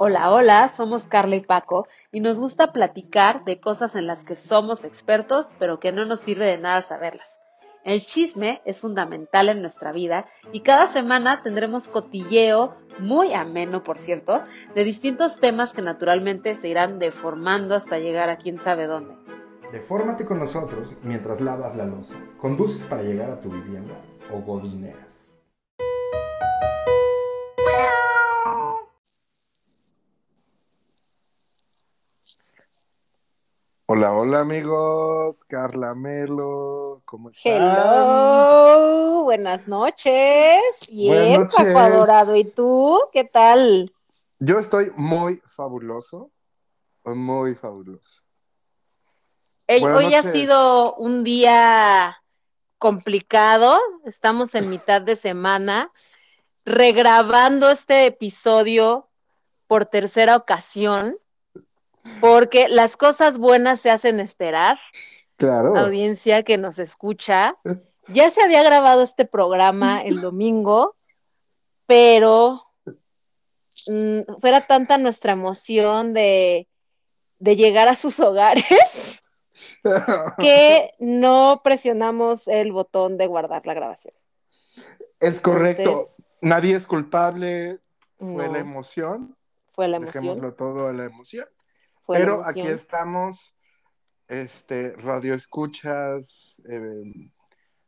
Hola, hola, somos Carla y Paco y nos gusta platicar de cosas en las que somos expertos pero que no nos sirve de nada saberlas. El chisme es fundamental en nuestra vida y cada semana tendremos cotilleo, muy ameno por cierto, de distintos temas que naturalmente se irán deformando hasta llegar a quién sabe dónde. Defórmate con nosotros mientras lavas la losa, conduces para llegar a tu vivienda o godineas. Hola, hola amigos, Carla Melo, ¿cómo están? Hello, buenas noches. Bien, noches. Paco Adorado. ¿Y tú? ¿Qué tal? Yo estoy muy fabuloso, muy fabuloso. Hoy ha sido un día complicado. Estamos en mitad de semana regrabando este episodio por tercera ocasión porque las cosas buenas se hacen esperar. Claro. Audiencia que nos escucha. Ya se había grabado este programa el domingo, pero mm, fuera tanta nuestra emoción de, de llegar a sus hogares que no presionamos el botón de guardar la grabación. es correcto. Entonces, Nadie es culpable. Fue No. la emoción. fue la emoción. Dejémoslo todo a la emoción. Fue Pero aquí estamos, este, radio escuchas, eh,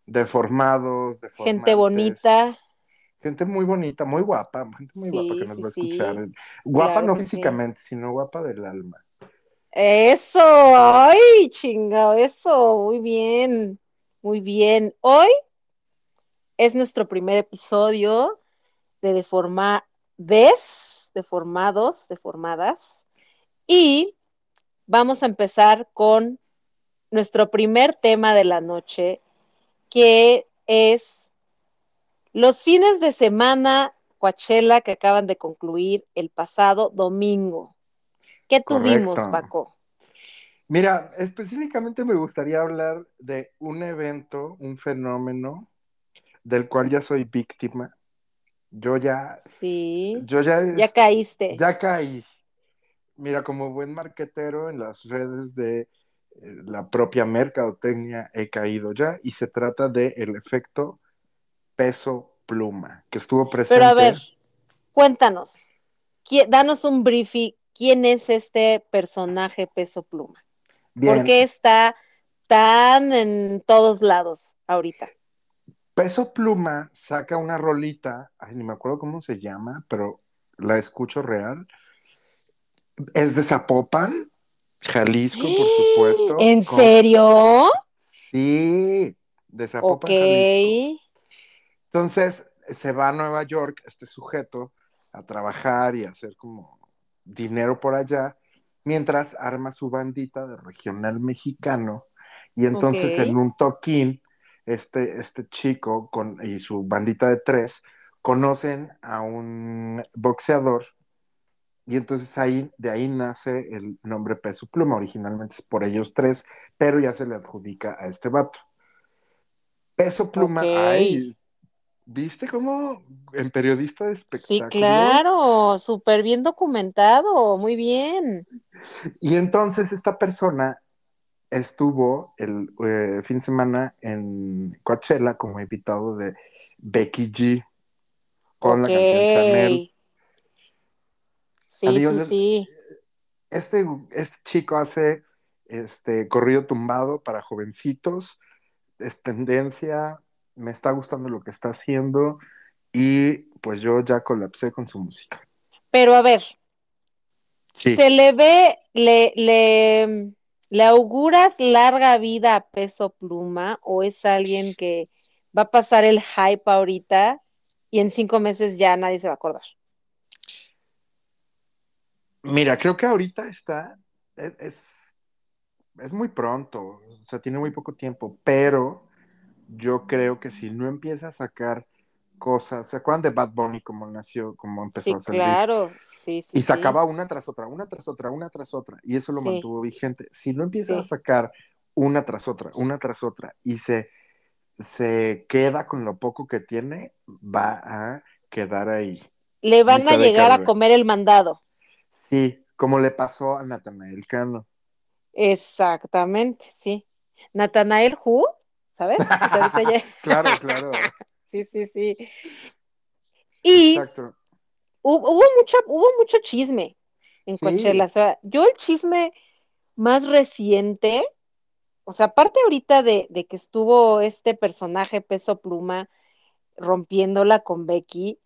deformados, Gente bonita. Gente muy bonita, muy guapa, gente muy Sí, guapa que nos sí, va a sí. escuchar. Guapa Claro no físicamente, sino guapa del alma. Eso, ay, chingado, eso, muy bien, muy bien. Hoy es nuestro primer episodio de Deformades, Deformados, Deformadas, y vamos a empezar con nuestro primer tema de la noche, que es los fines de semana Coachella que acaban de concluir el pasado domingo. ¿Qué tuvimos, Correcto. Paco? Mira, específicamente me gustaría hablar de un evento, un fenómeno del cual ya soy víctima. Yo ya, Sí, yo ya, ya caíste. ya caí. Mira, como buen marquetero en las redes de eh, la propia mercadotecnia he caído ya y se trata de el efecto peso pluma que estuvo presente. Pero a ver, cuéntanos, danos un briefing. ¿Quién es este personaje peso pluma? Bien, ¿Por qué está tan en todos lados ahorita? peso pluma saca una rolita, ay, ni me acuerdo cómo se llama, pero la escucho real. Es de Zapopan, Jalisco, por supuesto. ¿En con- serio? Sí, de. Zapopan, Jalisco. Entonces se va a Nueva York este sujeto a trabajar y a hacer como dinero por allá, mientras arma su bandita de regional mexicano. Y entonces en un toquín, este, este chico con, y su bandita de tres conocen a un boxeador. Y entonces ahí, de ahí nace el nombre Peso Pluma. Originalmente es por ellos tres, pero ya se le adjudica a este vato. Peso Pluma, ay, ¿viste cómo el periodista de Sí, espectáculos? claro, súper bien documentado, muy bien. Y entonces esta persona estuvo el eh, fin de semana en Coachella como invitado de Becky G con la canción Chanel. Sí, Adiós, sí. Este, este chico hace este corrido tumbado para jovencitos, es tendencia, me está gustando lo que está haciendo y pues yo ya colapsé con su música. Pero a ver, Sí. ¿se le ve, le, le, le auguras larga vida a Peso Pluma o es alguien que va a pasar el hype ahorita y en cinco meses ya nadie se va a acordar? Mira, creo que ahorita está, es, es, es muy pronto, o sea, tiene muy poco tiempo, pero yo creo que si no empieza a sacar cosas, ¿se acuerdan de Bad Bunny como nació, como empezó Sí, a salir? claro. Sí, sí, Y sí. sacaba una tras otra, una tras otra, una tras otra, y eso lo Sí. mantuvo vigente. Si no empieza a sacar una tras otra, una tras otra, y se, se queda con lo poco que tiene, va a quedar ahí. Le van a llegar a comer el mandado. Sí, como le pasó a Natanael Cano. Exactamente, sí. Natanael Who, ¿sabes? claro, claro. sí, sí, sí. Y Exacto. Hubo, mucho, hubo mucho chisme en Coachella. O sea, yo el chisme más reciente, o sea, aparte ahorita de, de que estuvo este personaje peso pluma rompiéndola con Becky,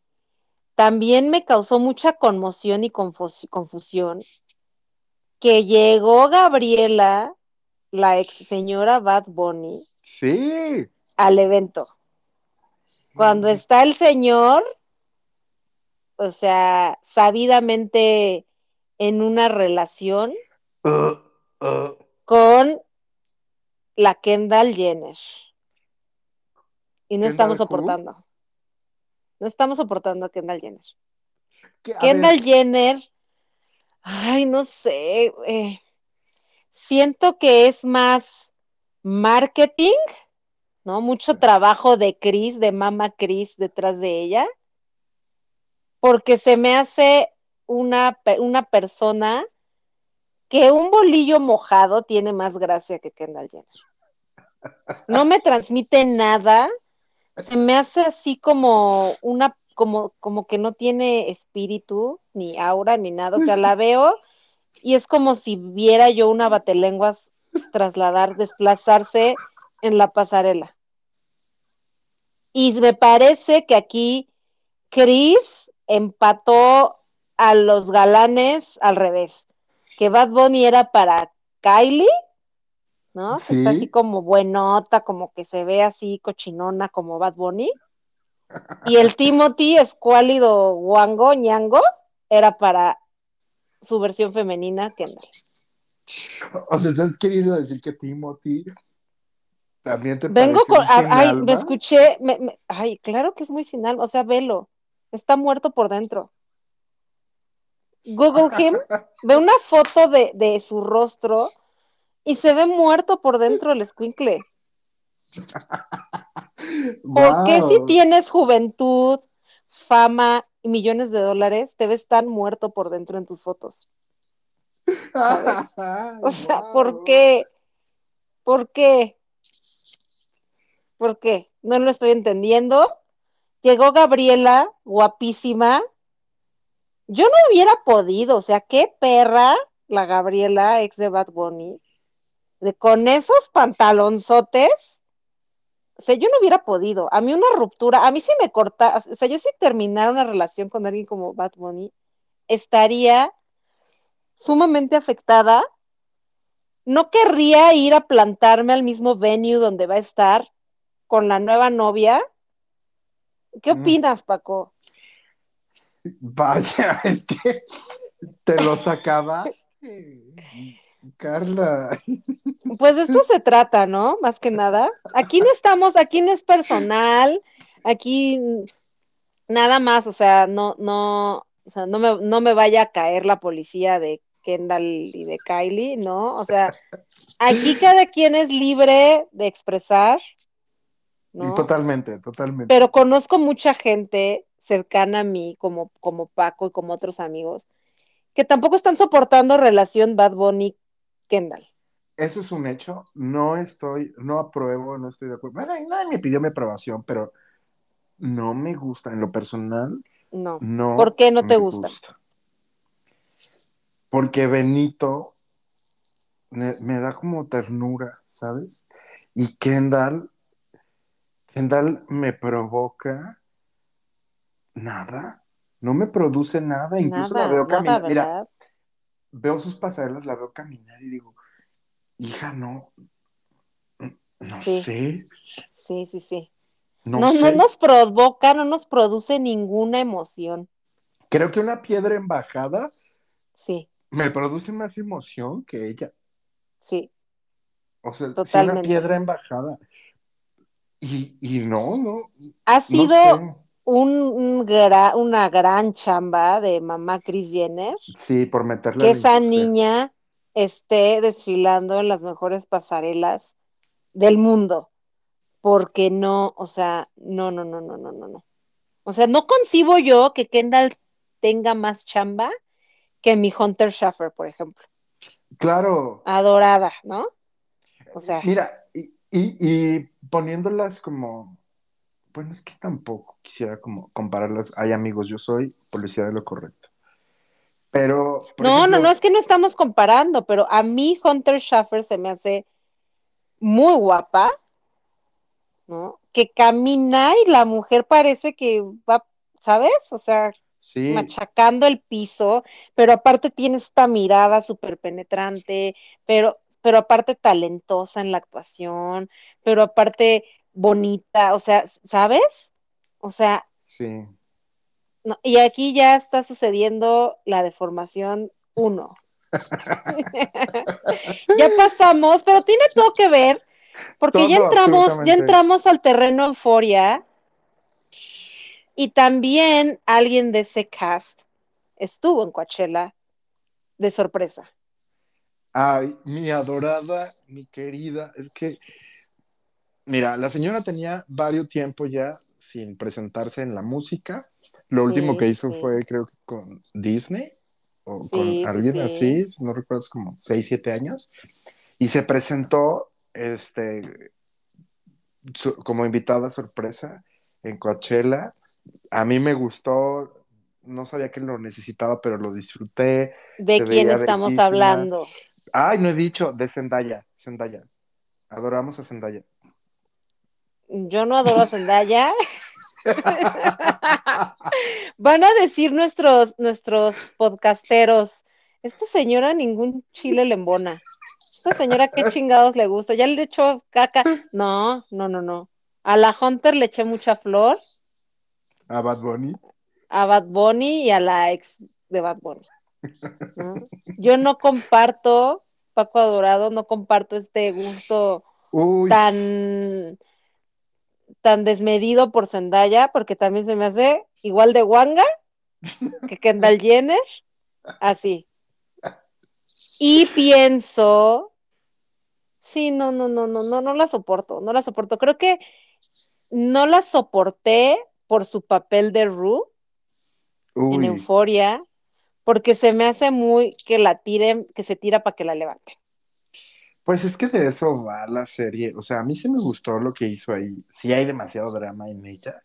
también me causó mucha conmoción y confusión que llegó Gabriela, la ex señora Bad Bunny, sí. al evento. Cuando está el señor, o sea, sabidamente en una relación uh, uh. con la Kendall Jenner. Y no estamos soportando. No estamos soportando a Kendall Jenner. Kendall Jenner, ay, no sé, eh, siento que es más marketing, ¿no? Mucho trabajo de Chris, de Mama Chris detrás de ella, porque se me hace una, una persona que un bolillo mojado tiene más gracia que Kendall Jenner. No me transmite nada, se me hace así como una, como, como que no tiene espíritu, ni aura, ni nada. O sea, la veo y es como si viera yo una batelenguas trasladar, desplazarse en la pasarela. Y me parece que aquí Chris empató a los galanes al revés, que Bad Bunny era para Kylie, ¿no? Está así como buenota, como que se ve así cochinona como Bad Bunny. Y el Timothy, escuálido guango, ñango, era para su versión femenina, Kendall. O sea, ¿estás queriendo decir que Timothy también te Vengo con, ay, me escuché, ay, claro que es muy sin alma, o sea, velo, está muerto por dentro. Google him, ve una foto de, de, su rostro y se ve muerto por dentro el squinkle. Porque si tienes juventud, fama y millones de dólares, te ves tan muerto por dentro en tus fotos? O sea, ¿por qué? ¿Por qué? ¿Por qué? No lo estoy entendiendo. Llegó Gabriela, guapísima, yo no hubiera podido, o sea, qué perra la Gabriela, ex de Bad Bunny, con esos pantalonzotes, o sea, yo no hubiera podido. A mí una ruptura, a mí si me corta, o sea, yo si terminara una relación con alguien como Bad Bunny, estaría sumamente afectada. No querría ir a plantarme al mismo venue donde va a estar con la nueva novia. ¿Qué mm. opinas, Paco? Vaya, es que te lo sacabas, Carla. Pues de esto se trata, ¿no? Más que nada. Aquí no estamos, aquí no es personal, aquí nada más, o sea, no, no, o sea, no me, no me vaya a caer la policía de Kendall y de Kylie, ¿no? O sea, aquí cada quien es libre de expresar. ¿no? Totalmente, totalmente. Pero conozco mucha gente cercana a mí, como, como Paco y como otros amigos, que tampoco están soportando relación Bad Bunny Kendall. Eso es un hecho. No estoy, no apruebo, no estoy de acuerdo. nadie me pidió mi aprobación, pero no me gusta. En lo personal, no. no ¿Por qué no te gusta? Porque Benito me, me, da como ternura, ¿sabes? Y Kendall, Kendall me provoca nada, no me produce nada, incluso la veo caminar, mira, veo sus pasarelas, la veo caminar y digo, hija, no, no sé. Sí, sí, sí. No, no, nos provoca, no nos produce ninguna emoción. Creo que una piedra embajada sí. me produce más emoción que ella. Sí. O sea, una piedra embajada. Y, y no, no. Ha sido un, una gran chamba de mamá Chris Jenner. Sí, por meterle. Que esa niña esté desfilando en las mejores pasarelas del mundo. Porque no, o sea, no, no, no, no, no, no, no. O sea, no concibo yo que Kendall tenga más chamba que mi Hunter Schaffer, por ejemplo. Claro. Adorada, ¿no? O sea. Mira, y, y, y poniéndolas como, bueno, es que tampoco quisiera como compararlas. Hay amigos, yo soy policía de lo correcto. Pero. No, ejemplo, no, no es que no estamos comparando, pero a mí Hunter Schaffer se me hace muy guapa, ¿no? Que camina y la mujer parece que va, ¿sabes? O sea, Sí, machacando el piso, pero aparte tiene esta mirada súper penetrante, pero, pero aparte talentosa en la actuación, pero aparte bonita, o sea, ¿sabes? O sea, sí. no, y aquí ya está sucediendo la deformación 1. ya pasamos, pero tiene todo que ver, porque ya entramos, ya entramos al terreno euforia, y también alguien de ese cast estuvo en Coachella de sorpresa. Ay, mi adorada, mi querida, es que, mira, la señora tenía varios tiempo ya sin presentarse en la música. Lo Sí, último que hizo sí. fue, creo que con Disney o Sí, con alguien sí. así, no recuerdo, como 6, 7 años. Y se presentó este, su- como invitada sorpresa en Coachella. A mí me gustó, no sabía que lo necesitaba, pero lo disfruté. ¿De Se quién estamos bellísima. hablando? Ay, no he dicho, de Zendaya, Zendaya. Adoramos a Zendaya. Yo no adoro a Zendaya. Van a decir nuestros, nuestros podcasteros, esta señora ningún chile le embona. Esta señora qué chingados le gusta. Ya le echó caca. No, no, no, no. A la Hunter le eché mucha flor, A Bad Bunny. a Bad Bunny y a la ex de Bad Bunny. ¿no? Yo no comparto, Paco Adorado, no comparto este gusto Uy, tan, tan desmedido por Zendaya, porque también se me hace igual de guanga que Kendall Jenner, así. Y pienso, sí, no, no, no, no, no, no la soporto, no la soporto. Creo que no la soporté por su papel de Rue en. Euforia, porque se me hace muy que la tiren, que se tira para que la levanten. Pues es que de eso va la serie. O sea, a mí sí me gustó lo que hizo ahí. Sí hay demasiado drama en ella,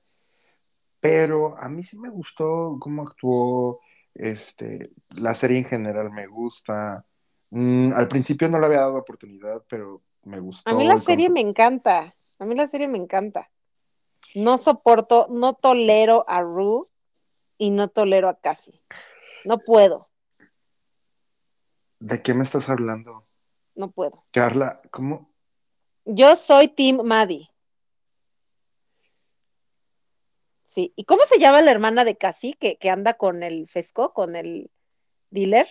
pero a mí sí me gustó cómo actuó. Este, la serie en general me gusta. Mm, al principio no le había dado oportunidad, pero me gustó. A mí la serie me encanta, a mí la serie me encanta. No soporto, no tolero a Rue y no tolero a Cassie. No puedo, ¿De qué me estás hablando? No puedo. Carla, ¿cómo? Yo soy Team Maddie. Sí, ¿y cómo se llama la hermana de Cassie que, que anda con el Fesco, con el dealer?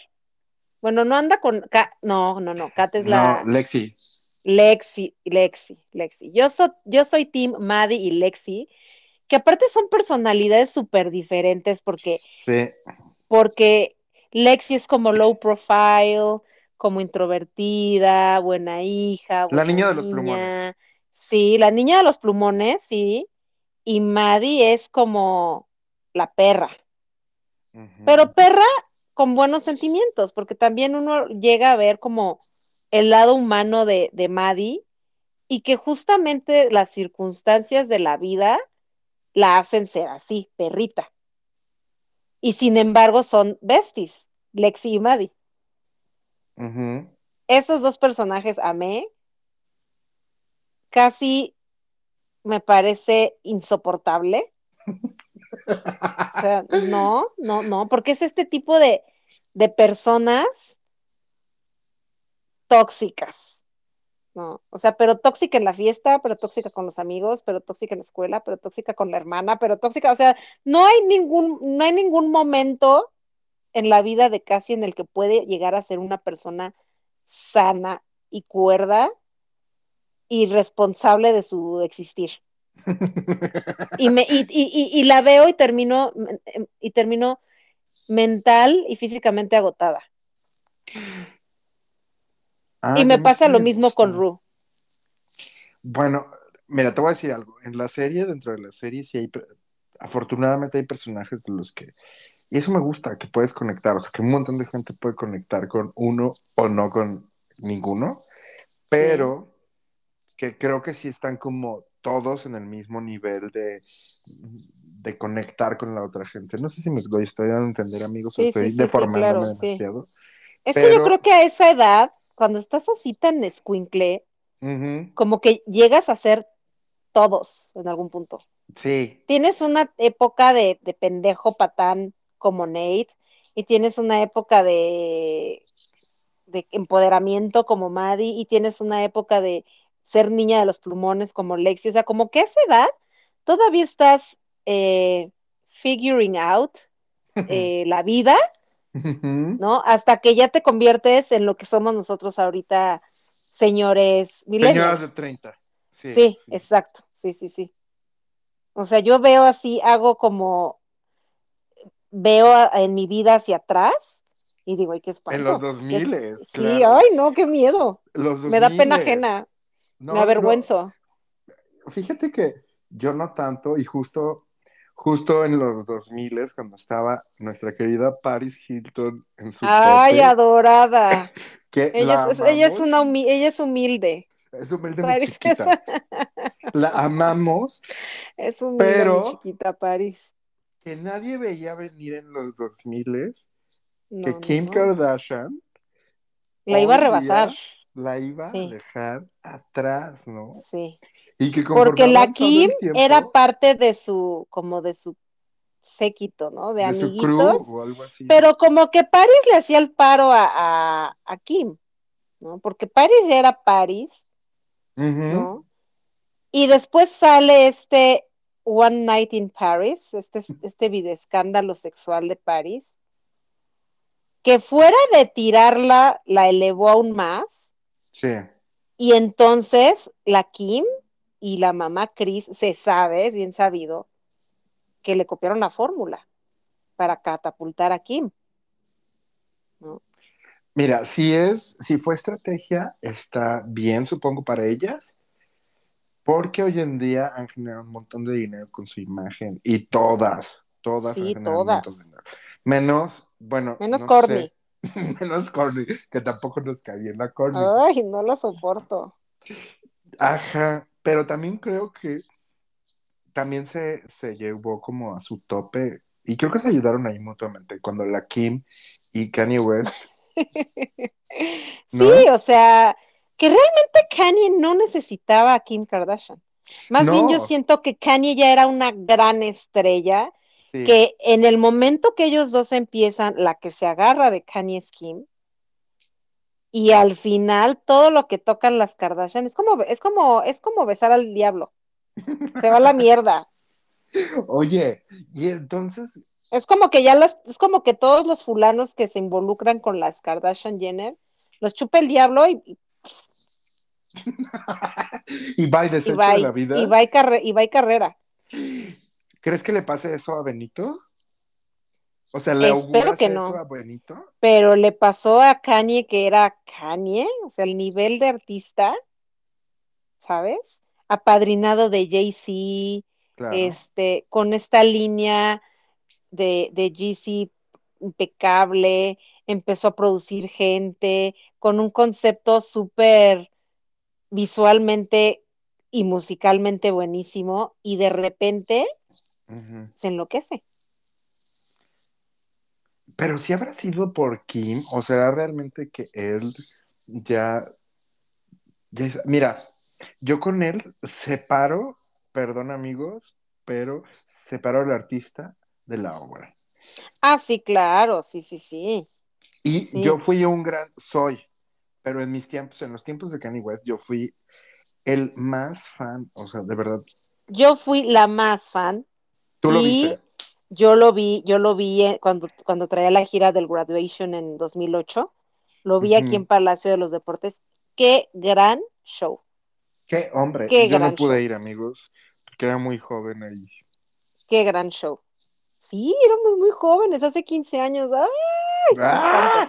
Bueno, no anda con, Ka- no, no, no, Kat es la No, Lexi. Lexi, Lexi, Lexi. Yo, so- yo soy Team Maddie y Lexi, que aparte son personalidades súper diferentes porque Sí. porque Lexi es como low profile, como introvertida, buena hija, La niña de los niña. plumones. Sí, la niña de los plumones, sí. Y Maddie es como la perra, pero perra con buenos sentimientos, porque también uno llega a ver como el lado humano de, de Maddie y que justamente las circunstancias de la vida la hacen ser así, perrita. Y sin embargo son besties, Lexi y Maddie. Esos dos personajes amé. Casi me parece insoportable. O sea, no, no, no, porque es este tipo de, de personas tóxicas, ¿no? O sea, pero tóxica en la fiesta, pero tóxica con los amigos, pero tóxica en la escuela, pero tóxica con la hermana, pero tóxica, o sea, no hay ningún, no hay ningún momento en la vida de Cassie en el que puede llegar a ser una persona sana y cuerda y responsable de su existir. Y, me, y, y, y, la veo y termino, y termino mental y físicamente agotada. Ah, y me pasa lo mismo con Ru. Bueno, mira, te voy a decir algo. En la serie, dentro de la serie, sí hay, afortunadamente hay personajes de los que Y eso me gusta, que puedes conectar, o sea, que un montón de gente puede conectar con uno o no con ninguno, pero que creo que sí están como todos en el mismo nivel de, de conectar con la otra gente. No sé si me estoy, estoy dando a entender, amigos, Sí, o estoy sí, deformándome claro, demasiado. Es que yo creo que a esa edad, cuando estás así tan escuincle, como que llegas a ser todos en algún punto. Sí, Tienes una época de, de pendejo patán como Nate y tienes una época de, de empoderamiento como Maddie y tienes una época de ser niña de los plumones como Lexi. O sea, como que a esa edad todavía estás eh, figuring out eh, la vida. ¿no? Hasta que ya te conviertes en lo que somos nosotros ahorita, señores millennials. Señoras de 30. Sí, Sí, exacto, sí, sí, sí. O sea, yo veo así, hago como, veo a- en mi vida hacia atrás y digo, ay, qué espanto. En los qué- 2000, Sí, claro. ay, no, qué miedo. Los Me da pena 2000s. ajena, No, me avergüenzo. no, Fíjate que yo no tanto, y justo, justo en los 2000 cuando estaba nuestra querida Paris Hilton en su Ay, tope, adorada. que Ella la es, ella es una humi- ella es humilde. Es humilde muy chiquita. La amamos, es humilde, Pero- mi chiquita Paris. Que nadie veía venir en los 2000 No, que Kim no. Kardashian La iba a rebasar, la iba Sí. a dejar atrás, ¿no? sí. Y que Porque la Kim tiempo, era parte de su, como de su séquito, ¿no? De, de su amiguitos. crew o algo así. Pero como que Paris le hacía el paro a, a, a Kim, ¿no? Porque Paris ya era Paris. ¿no? Y después sale este One Night in Paris, este, este videoescándalo sexual de Paris, que fuera de tirarla, la elevó aún más, Sí. y entonces la Kim y la mamá Chris se sabe, bien sabido, que le copiaron la fórmula para catapultar a Kim. ¿no? Mira, si es, si fue estrategia, está bien, supongo, para ellas, porque hoy en día han generado un montón de dinero con su imagen y todas, todas Sí, han generado todas. un montón de dinero. Menos, bueno, Menos no Courtney. sé. menos Corny, que tampoco nos caía en la Corny. Ay, no lo soporto. Ajá, pero también creo que también se, se llevó como a su tope y creo que se ayudaron ahí mutuamente cuando la Kim y Kanye West. ¿No? Sí, o sea, que realmente Kanye no necesitaba a Kim Kardashian. Más No. bien yo siento que Kanye ya era una gran estrella, Sí. que en el momento que ellos dos empiezan, la que se agarra de Kanye es Kim, y al final todo lo que tocan las Kardashian es como, es como, es como besar al diablo. Se va la mierda. Oye, y entonces, Es como que ya los, es como que todos los fulanos que se involucran con las Kardashian Jenner, los chupa el diablo y, y y va y y desecho va, de la vida. y va y carre- y va y carrera. ¿Crees que le pase eso a Benito? O sea, ¿le Espero que eso no. a Benito? Pero le pasó a Kanye que era Kanye, o sea, el nivel de artista, ¿sabes? Apadrinado de Jay-Z, Claro. este, con esta línea de, de Jeezy impecable, empezó a producir gente, con un concepto súper visualmente y musicalmente buenísimo, y de repente se enloquece. Pero si habrá sido por Kim, o será realmente que él ya, ya es- mira, yo con él separo, perdón amigos, pero separo al artista de la obra. Ah, sí, claro, sí, sí, sí. Y Sí. yo fui un gran, soy, pero en mis tiempos, en los tiempos de Kanye West, yo fui el más fan, o sea, de verdad, Yo fui la más fan. tú lo viste. Yo lo vi, yo lo vi eh, cuando, cuando traía la gira del Graduation en 2008. Lo vi aquí en Palacio de los Deportes. Qué gran show. Qué hombre, Qué yo no pude show. ir, amigos, porque era muy joven ahí. Qué gran show. Sí, éramos muy jóvenes, hace 15 años. ¡Ay, ¡Ah!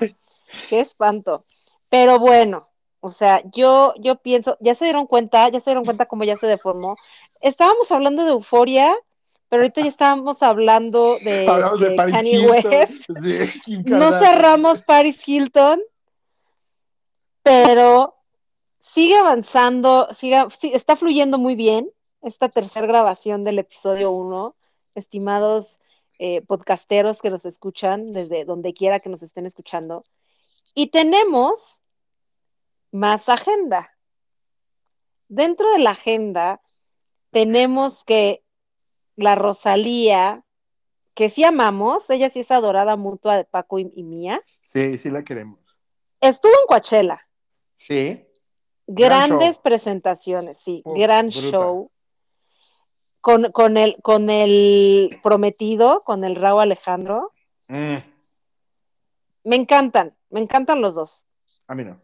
qué espanto! Pero bueno, o sea, yo, yo pienso, ya se dieron cuenta, ya se dieron cuenta cómo ya se deformó. Estábamos hablando de euforia, pero ahorita ya estábamos hablando de, Hablamos de, de Paris Kanye Hilton, West. sí, Kim No cerramos Paris Hilton, pero sigue avanzando, sigue, sí, está fluyendo muy bien esta tercera grabación del episodio 1, estimados eh, podcasteros que nos escuchan desde donde quiera que nos estén escuchando. Y tenemos más agenda. Dentro de la agenda tenemos que la Rosalía, que sí amamos, ella sí es adorada mutua de Paco y, y mía, Sí, sí la queremos. estuvo en Coachella. Sí. Gran Grandes presentaciones, sí, Uf, gran show. Con, con, el, con el prometido, con el Raúl Alejandro. Mm, Me encantan, me encantan los dos. a mí no.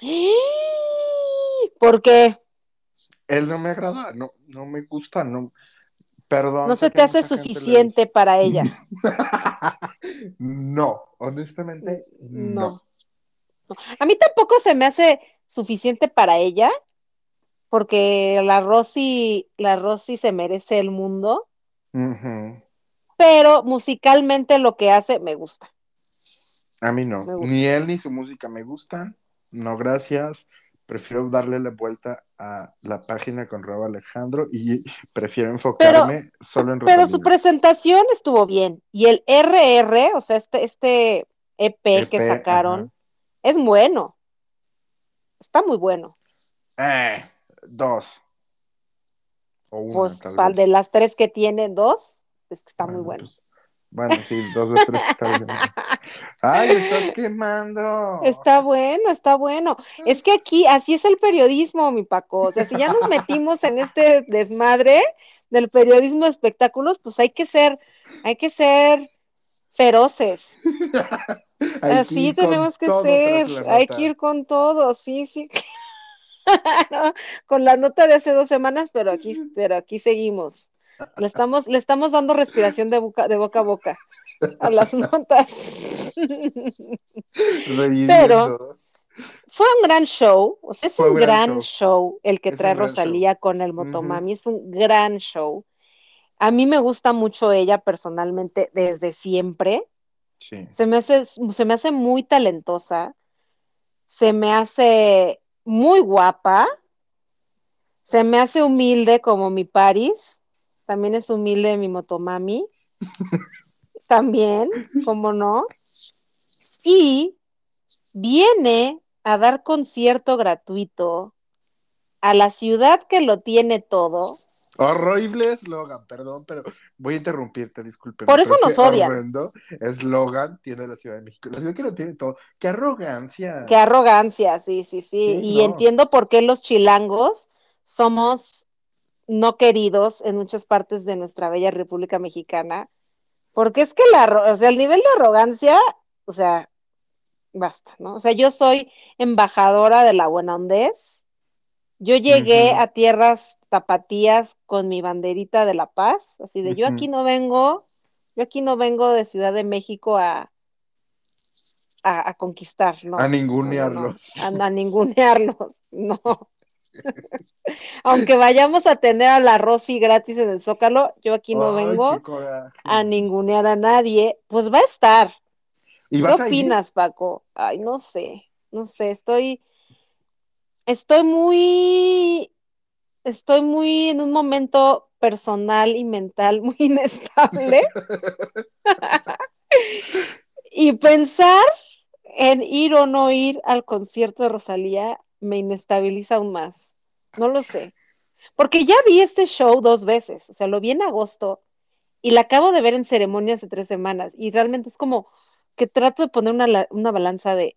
¿Por qué? Él no me agrada, no, no me gusta, no. Perdón. No se te hace suficiente para ella. no, honestamente, No. A mí tampoco se me hace suficiente para ella, porque la Rosy, la Rosy se merece el mundo, pero musicalmente lo que hace me gusta. A mí no. Ni él ni su música me gustan. No, gracias. Prefiero darle la vuelta a la página con Rob Alejandro y prefiero enfocarme solo en Pero Rosalía. su presentación estuvo bien. Y el RR, o sea, este, este EP, que EP, sacaron, ajá. es bueno. Está muy bueno. Eh, dos. O una, Pues tal vez. de las tres que tiene, dos, es que está muy Bueno, bueno. pues, bueno, sí, dos de tres está bien. ¡Ay, estás quemando! Está bueno, está bueno. Es que aquí, así es el periodismo, mi Paco. O sea, si ya nos metimos en este desmadre del periodismo de espectáculos, pues hay que ser, hay que ser feroces. Así tenemos que ser, hay que ir con todo, sí, sí. Con la nota de hace dos semanas, pero aquí, pero aquí seguimos. Le estamos, le estamos dando respiración de boca, de boca a boca a las notas. Reviviendo. Fue un gran show, o sea, es Fue un gran gran show. el que Es trae Rosalía con el. Motomami, es un gran show. A mí me gusta mucho ella personalmente desde siempre. Sí. Se me hace, se me hace muy talentosa, se me hace muy guapa, se me hace humilde como mi Paris, también es humilde mi Motomami, también, como no, y viene a dar concierto gratuito a la ciudad que lo tiene todo. Horrible eslogan, perdón, pero voy a interrumpirte, disculpe. Por eso nos odian. horrendo eslogan tiene la Ciudad de México. La ciudad que lo tiene todo. ¡Qué arrogancia! Qué arrogancia, sí, sí, sí. Sí, y no. entiendo por qué los chilangos somos no queridos en muchas partes de nuestra bella República Mexicana, porque es que la, o sea, el nivel de arrogancia, o sea, basta, ¿no? O sea, yo soy embajadora de la buena hondez. Yo llegué a tierras tapatías con mi banderita de la paz, así de yo aquí no vengo, yo aquí no vengo de Ciudad de México a, a, a conquistar, no. A No, no, no. ningunearlos. A, a ningunearlos, no. Aunque vayamos a tener a la Rosy gratis en el Zócalo, yo aquí no Ay, vengo a ningunear a nadie. Pues va a estar. ¿Y ¿Qué ir? opinas, Paco? Ay, no sé, no sé, estoy, estoy muy, estoy muy en un momento personal y mental muy inestable. Y pensar en ir o no ir al concierto de Rosalía me inestabiliza aún más. No lo sé. Porque ya vi este show dos veces, o sea, lo vi en agosto y la acabo de ver en ceremonias de tres semanas y realmente es como que trato de poner una, una balanza de,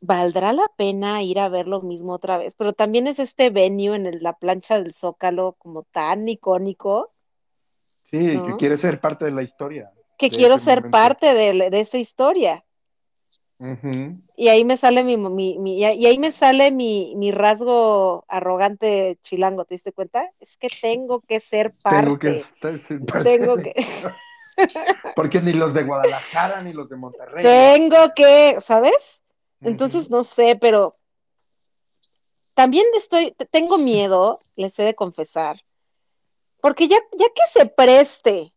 ¿valdrá la pena ir a ver lo mismo otra vez? Pero también es este venue en el- la plancha del Zócalo como tan icónico Sí, ¿no? que quieres ser parte de la historia. que quiero ser momento. parte de, de esa historia. Y ahí me sale mi, mi- mi- y ahí me sale mi, mi rasgo arrogante chilango, ¿te diste cuenta? Es que tengo que ser parte. Tengo que estar parte Tengo que-. Porque ni los de Guadalajara ni los de Monterrey. Tengo que, ¿sabes? Entonces no sé, pero también estoy, te- tengo miedo, les he de confesar, Porque ya, ya que se preste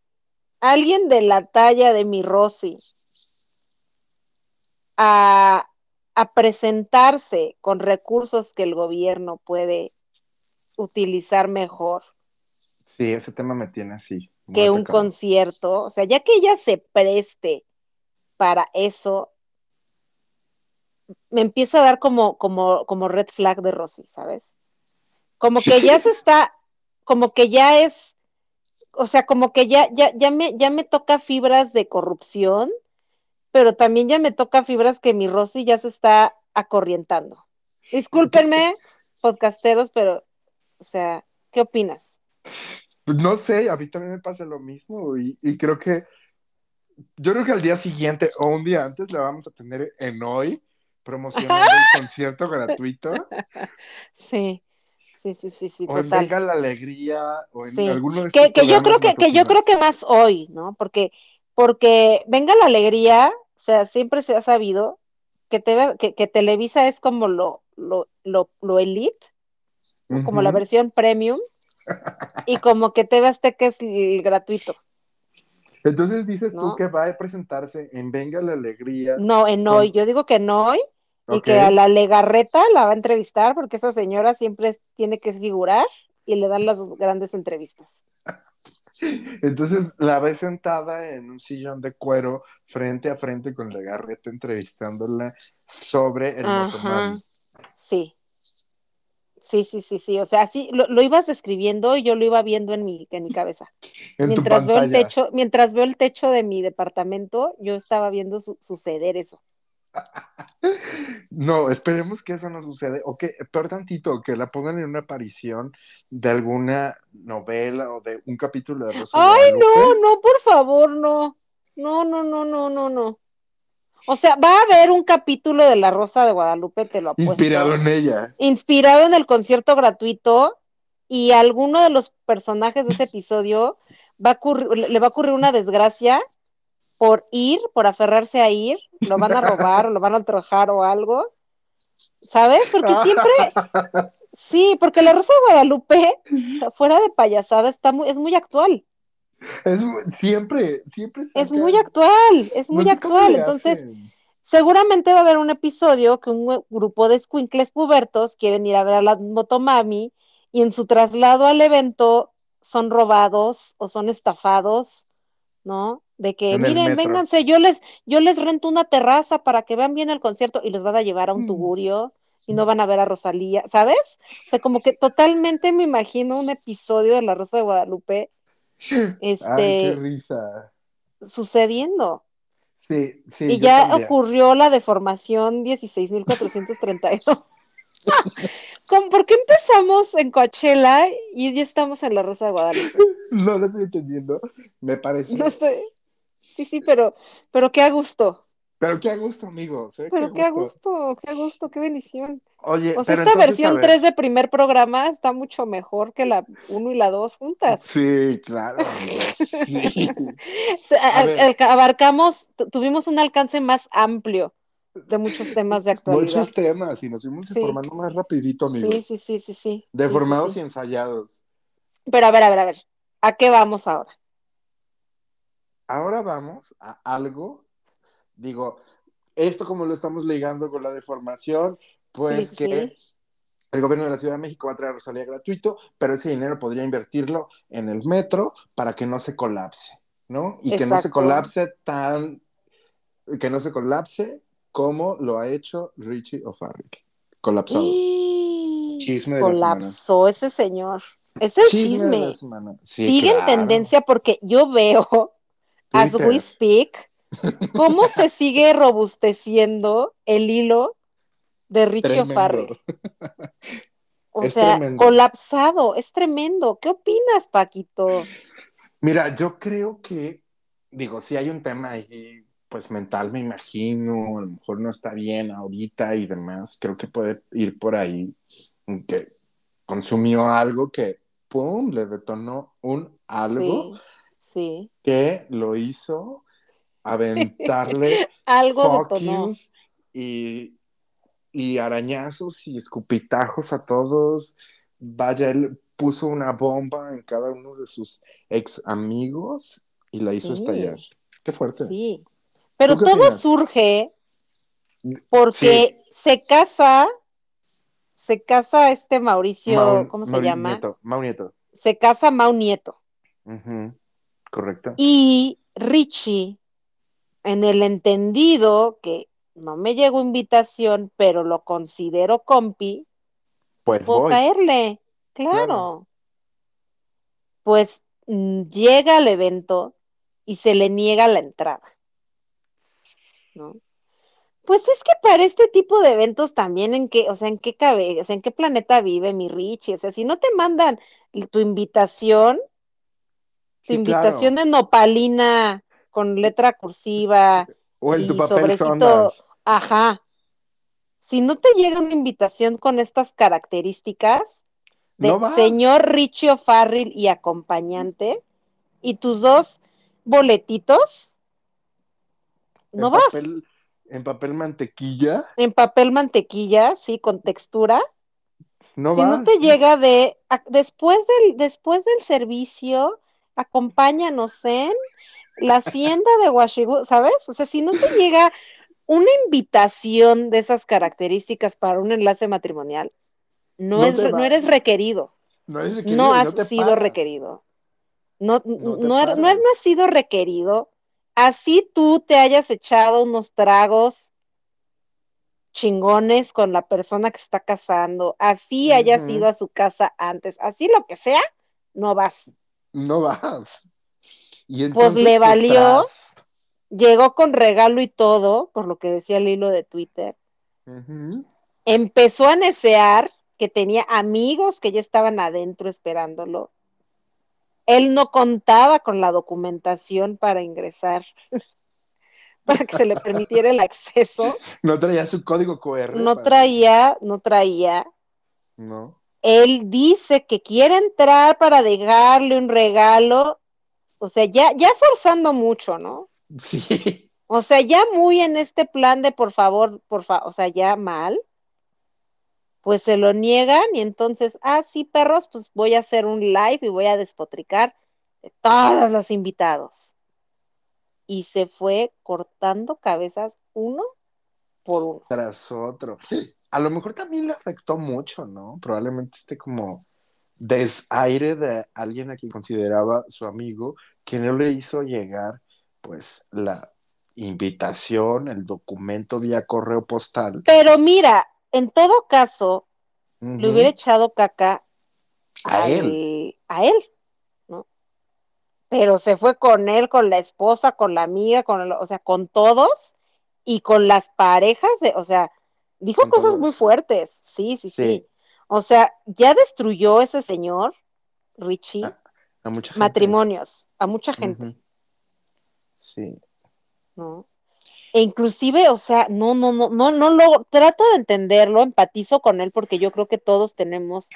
alguien de la talla de mi Rosy a, a presentarse con recursos que el gobierno puede utilizar mejor Sí, ese tema me tiene así. que un atacado. concierto, o sea, ya que ella se preste para eso, me empieza a dar como, como, como red flag de Rosy, ¿sabes? Como que ya se está, como que ya es, o sea, como que ya, ya, ya me, ya me toca fibras de corrupción, pero también ya me toca fibras que mi Rosy ya se está acorrientando. Discúlpenme, podcasteros, pero, o sea, ¿qué opinas? Pues no sé, a mí también me pasa lo mismo y, y creo que yo creo que al día siguiente o un día antes la vamos a tener en hoy promocionando el concierto gratuito Sí, sí, sí, sí, sí, o en. Venga la Alegría o en Sí. alguno de estos que, que yo creo que, que yo creo que más hoy, ¿no? Porque, porque venga la alegría, o sea, siempre se ha sabido que, te, que, que Televisa es como lo, lo, lo, lo elite, como la versión premium, y como que TV Azteca es el gratuito. Entonces dices tú que va a presentarse en Venga la Alegría. No, en Con- hoy, yo digo que no hoy, y que a la Legarreta la va a entrevistar, porque esa señora siempre tiene que figurar y le dan las grandes entrevistas. Entonces la ves sentada en un sillón de cuero frente a frente con la garreta entrevistándola sobre el motomami. Sí. Sí, sí, sí, sí. O sea, así lo, lo ibas describiendo y yo lo iba viendo en mi, en mi cabeza. En Mientras veo el techo, mientras veo el techo de mi departamento, yo estaba viendo su- suceder eso. No, esperemos que eso no suceda. O que, peor tantito, que la pongan en una aparición de alguna novela o de un capítulo de Rosa de Ay, no, no, por favor, no. No, no, no, no, no, no. O sea, va a haber un capítulo de La Rosa de Guadalupe, te lo apuesto. Inspirado en ella. inspirado en el concierto gratuito y a alguno de los personajes de ese episodio va a ocurrir- le va a ocurrir una desgracia por ir, por aferrarse a ir, lo van a robar o lo van a trojar o algo, ¿sabes? Porque siempre, sí, porque la Rosa de Guadalupe, fuera de payasada, está muy, es muy actual, Es, siempre, siempre es muy actual, es no muy actual, entonces hacen. seguramente va a haber un episodio que un grupo de squinkles pubertos quieren ir a ver a la motomami y en su traslado al evento son robados o son estafados, ¿no? De que miren, vénganse, yo les, yo les rento una terraza para que vean bien el concierto y los van a llevar a un Mm. tugurio y no van a ver a Rosalía, ¿sabes? O sea, como que totalmente me imagino un episodio de La Rosa de Guadalupe Ay, qué este, risa. sucediendo. Sí, sí. y ya también. ocurrió la deformación 16.432. ¿Cómo- ¿Por qué empezamos en Coachella y ya estamos en la Rosa de Guadalupe? No lo estoy entendiendo. Me parece. No sé. Sí, sí, pero, pero qué a gusto. Pero qué a gusto, amigos. ¿eh? Pero qué qué a gusto, qué a gusto, qué bendición. Oye, O sea, pero esta versión ver. 3 de primer programa está mucho mejor que la 1 y la 2 juntas. Sí, claro. Sí. Abarcamos, tu- tuvimos un alcance más amplio de muchos temas de actualidad. Muchos temas y nos fuimos Sí. informando más rapidito, amigos. Sí, sí, sí, sí, sí. Deformados Sí, y ensayados. Pero a ver, a ver, a ver. ¿A qué vamos ahora? Ahora vamos a algo, digo, esto como lo estamos ligando con la deformación, pues Sí, que sí. el gobierno de la Ciudad de México va a traer Rosalía gratuito, pero ese dinero podría invertirlo en el metro para que no se colapse, ¿no? Y que no se colapse tan, que no se colapse como lo ha hecho Richie O'Farrell. Colapsado. Chisme de la Colapsó ese señor. Es el Chisme de chisme. la semana. Sí, Sigue en tendencia porque yo veo, as we speak, cómo se sigue robusteciendo el hilo de Richie. O'Farrell. O Es sea, tremendo. colapsado, es tremendo. ¿Qué opinas, Paquito? Mira, yo creo que, digo, si hay un tema ahí, pues mental, me imagino, a lo mejor no está bien ahorita y demás, creo que puede ir por ahí, que consumió algo que, ¡pum!, le detonó un algo Sí, sí. que lo hizo aventarle Algo yous y, y arañazos y escupitajos a todos. Vaya, él puso una bomba en cada uno de sus ex amigos y la hizo Sí. estallar. Qué fuerte. Sí. Pero ¿Tú qué todo opinas? surge porque se casa, se casa este Mauricio, Mau- ¿cómo se Mauri llama? Nieto, Mau Nieto. Se casa Mau Nieto. Correcto. Y Richie, en el entendido que no me llegó invitación, pero lo considero compi, Pues puedo voy. caerle. Claro. Claro. Pues mm, llega al evento y se le niega la entrada. ¿No? Pues es que para este tipo de eventos también en qué, o sea, en qué cabe, o sea, en qué planeta vive mi Richie, o sea, si no te mandan tu invitación, tu Sí, invitación claro. de nopalina con letra cursiva O el tu papel ajá. Si no te llega una invitación con estas características de No vas. señor Richie O'Farrill y acompañante y tus dos boletitos, no en vas. papel, en papel mantequilla, En papel mantequilla, sí, con textura. no si vas. no te llega de a- después del después del servicio, acompáñanos en la hacienda de Washington, ¿sabes? O sea, si no te llega una invitación de esas características para un enlace matrimonial, no, No es, no eres requerido, No eres requerido no y has sido paras. requerido. No, No has sido requerido. Así tú te hayas echado unos tragos chingones con la persona que está casando, así hayas ido a su casa antes, así lo que sea, no vas. No vas. Y Pues le valió. Llegó con regalo y todo, por lo que decía el hilo de Twitter. Empezó a necear que tenía amigos que ya estaban adentro esperándolo. Él no contaba con la documentación para ingresar, para que se le permitiera el acceso. No traía su código QR. No para- traía, no traía. No. Él dice que quiere entrar para dejarle un regalo. O sea, ya, ya forzando mucho, ¿no? Sí. O sea, ya muy en este plan de por favor, por favor, o sea, ya mal. Pues se lo niegan y entonces, ah, sí, perros, pues voy a hacer un live y voy a despotricar de todos los invitados. Y se fue cortando cabezas uno por uno. Tras otro. A lo mejor también le afectó mucho, ¿no? Probablemente este como desaire de alguien a quien consideraba su amigo, que no le hizo llegar, pues, la invitación, el documento vía correo postal. Pero mira, en todo caso, le hubiera echado caca A él. a él, ¿no? Pero se fue con él, con la esposa, con la amiga, con el- o sea, con todos y con las parejas de, o sea, dijo Con cosas todos. muy fuertes, sí, sí, sí, Sí. O sea, ya destruyó ese señor, Richie, A mucha gente. matrimonios, a mucha gente. Sí. ¿no? E inclusive, o sea, no, no, no, no, no lo, trato de entenderlo, empatizo con él porque yo creo que todos tenemos,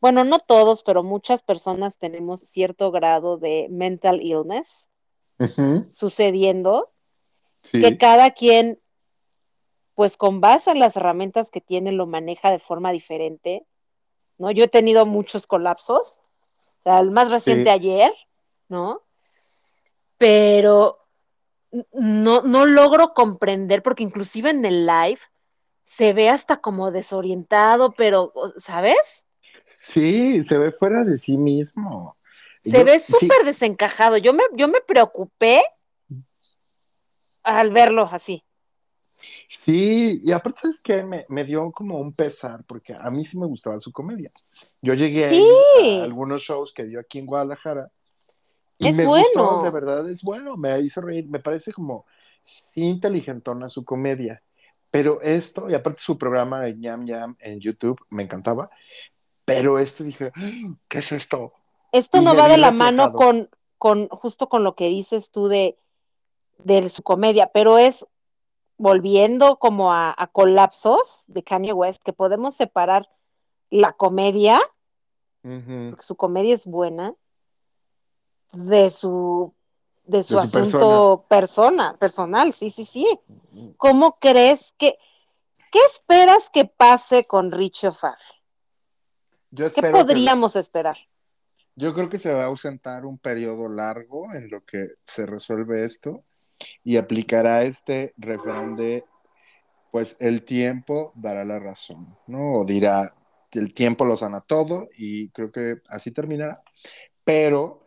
bueno, no todos, pero muchas personas tenemos cierto grado de mental illness sucediendo, Sí. que cada quien, pues con base en las herramientas que tiene, lo maneja de forma diferente, ¿no? Yo he tenido muchos colapsos, o sea, el más reciente Sí. ayer, ¿no? Pero no, no logro comprender, porque inclusive en el live se ve hasta como desorientado, pero, ¿sabes? Sí, se ve fuera de sí mismo. Se Yo- ve sí, súper desencajado. Yo me, yo me preocupé al verlo así. Sí, y aparte, ¿sabes qué? Me, me dio como un pesar, porque a mí sí me gustaba su comedia. Yo llegué a Sí. ir a algunos shows que dio aquí en Guadalajara y Es me bueno. gustó, de verdad, es bueno, me hizo reír, me parece como sí inteligentona su comedia. Pero esto, y aparte su programa de Yam Yam en YouTube, me encantaba. Pero esto dije, "Ah, ¿qué es esto? Esto Y no va de la mano con, con justo con lo que dices tú de, de su comedia, pero es volviendo como a, a colapsos de Kanye West, que podemos separar la comedia, porque su comedia es buena, de su de su De su asunto persona, personal, sí, sí, sí. ¿Cómo crees que, qué esperas que pase con Richie O'Farrell? Yo ¿Qué que- podríamos esperar? yo creo que se va a ausentar un periodo largo en lo que se resuelve esto y aplicará este refrán de, pues el tiempo dará la razón, ¿no? O dirá, el tiempo lo sana todo y creo que así terminará. Pero,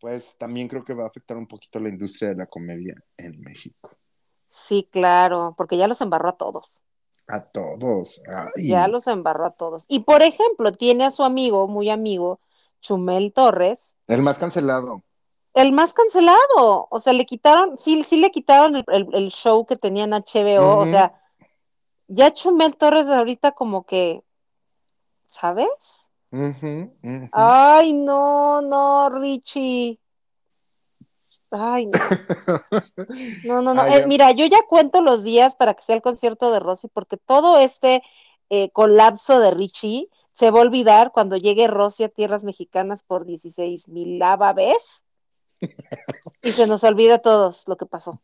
pues también creo que va a afectar un poquito la industria de la comedia en México. Sí, claro, porque ya los embarró a todos. A todos. Ay. Ya los embarró a todos. Y por ejemplo, tiene a su amigo, muy amigo, Chumel Torres, El más cancelado. El más cancelado. O sea, le quitaron, sí, sí le quitaron el, el- el show que tenía en HBO. O sea, ya Chumel Torres ahorita como que, ¿sabes? Ay, no, no, Richie. Ay, no. No, no, no. Ay, Eh, mira, yo ya cuento los días para que sea el concierto de Rosy, porque todo este eh, colapso de Richie se va a olvidar cuando llegue Rosy a tierras mexicanas por 16 milava vez y se nos olvida a todos lo que pasó.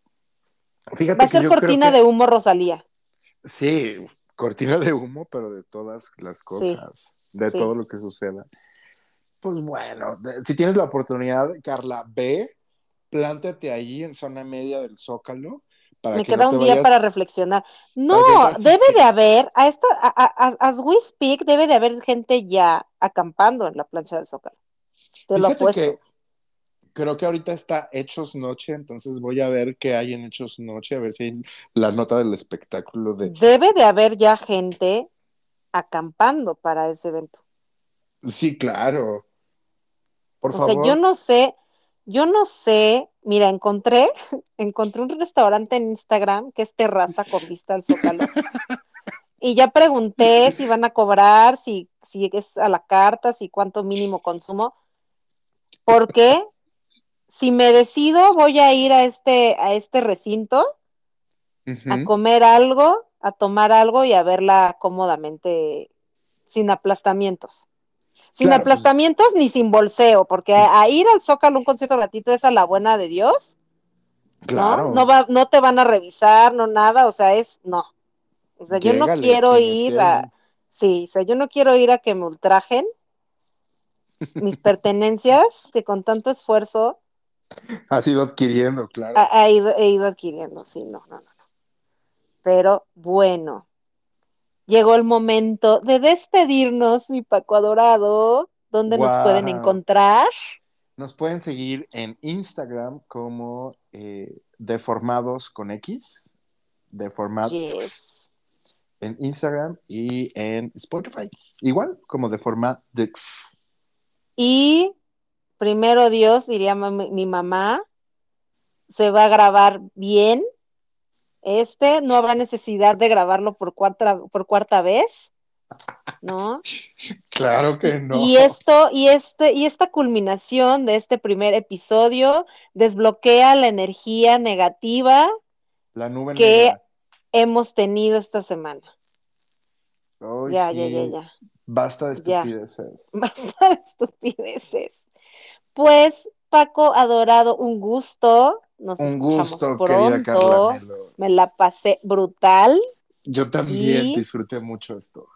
Fíjate Va a ser cortina que- de humo Rosalía. Sí, cortina de humo, pero de todas las Sí, cosas, de sí. todo lo que suceda. Pues bueno, de- si tienes la oportunidad, Carla, ve, plántate ahí en zona media del Zócalo para Me que queda no un día vayas- para reflexionar. No, para debe de haber, a esta, a, a- a- as we speak, debe de haber gente ya acampando en la plancha del Zócalo. Te lo Fíjate apuesto. que creo que ahorita está Hechos Noche, entonces voy a ver qué hay en Hechos Noche, a ver si hay la nota del espectáculo de... Debe de haber ya gente acampando para ese evento. Sí, claro. Por o favor. sea, yo no sé, yo no sé, mira, encontré, encontré un restaurante en Instagram que es terraza con vista al Zócalo. Y ya pregunté si van a cobrar, si, si es a la carta, si cuánto mínimo consumo. Porque si me decido, voy a ir a este, a este recinto a comer algo, a tomar algo y a verla cómodamente, sin aplastamientos. Sin Claro, pues- aplastamientos ni sin bolseo, porque a, a ir al Zócalo un concierto gratuito es a la buena de Dios, Claro. ¿no? No, va, no te van a revisar, no nada, o sea, es, no. O sea, yo no quiero ir a, sí, o sea, yo no quiero ir a que me ultrajen mis pertenencias que con tanto esfuerzo Has ido adquiriendo, claro. ha, ha ido, he ido adquiriendo, sí, no, no, no. Pero bueno, llegó el momento de despedirnos, mi Paco adorado. ¿Dónde nos pueden encontrar? Nos pueden seguir en Instagram como eh, Deformados con X. Deformados Yes. en Instagram y en Spotify. Igual como Deformados. Y primero Dios, diría mami- mi mamá, se va a grabar bien. Este, no habrá necesidad de grabarlo por cuarta, por cuarta vez, ¿no? Claro que no. Y esto, y este, y esta culminación de este primer episodio desbloquea la energía negativa La nube que- negra. hemos tenido esta semana. Ya, sí. ya, ya, ya. Basta de Ya. estupideces. Basta de estupideces. Pues, Paco Adorado, un gusto. Nos Un gusto, querida Carla Melo. Me la pasé brutal. Yo también Y- disfruté mucho esto.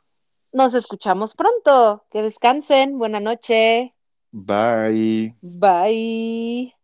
Nos escuchamos pronto. Que descansen. Buena noche. Bye. Bye.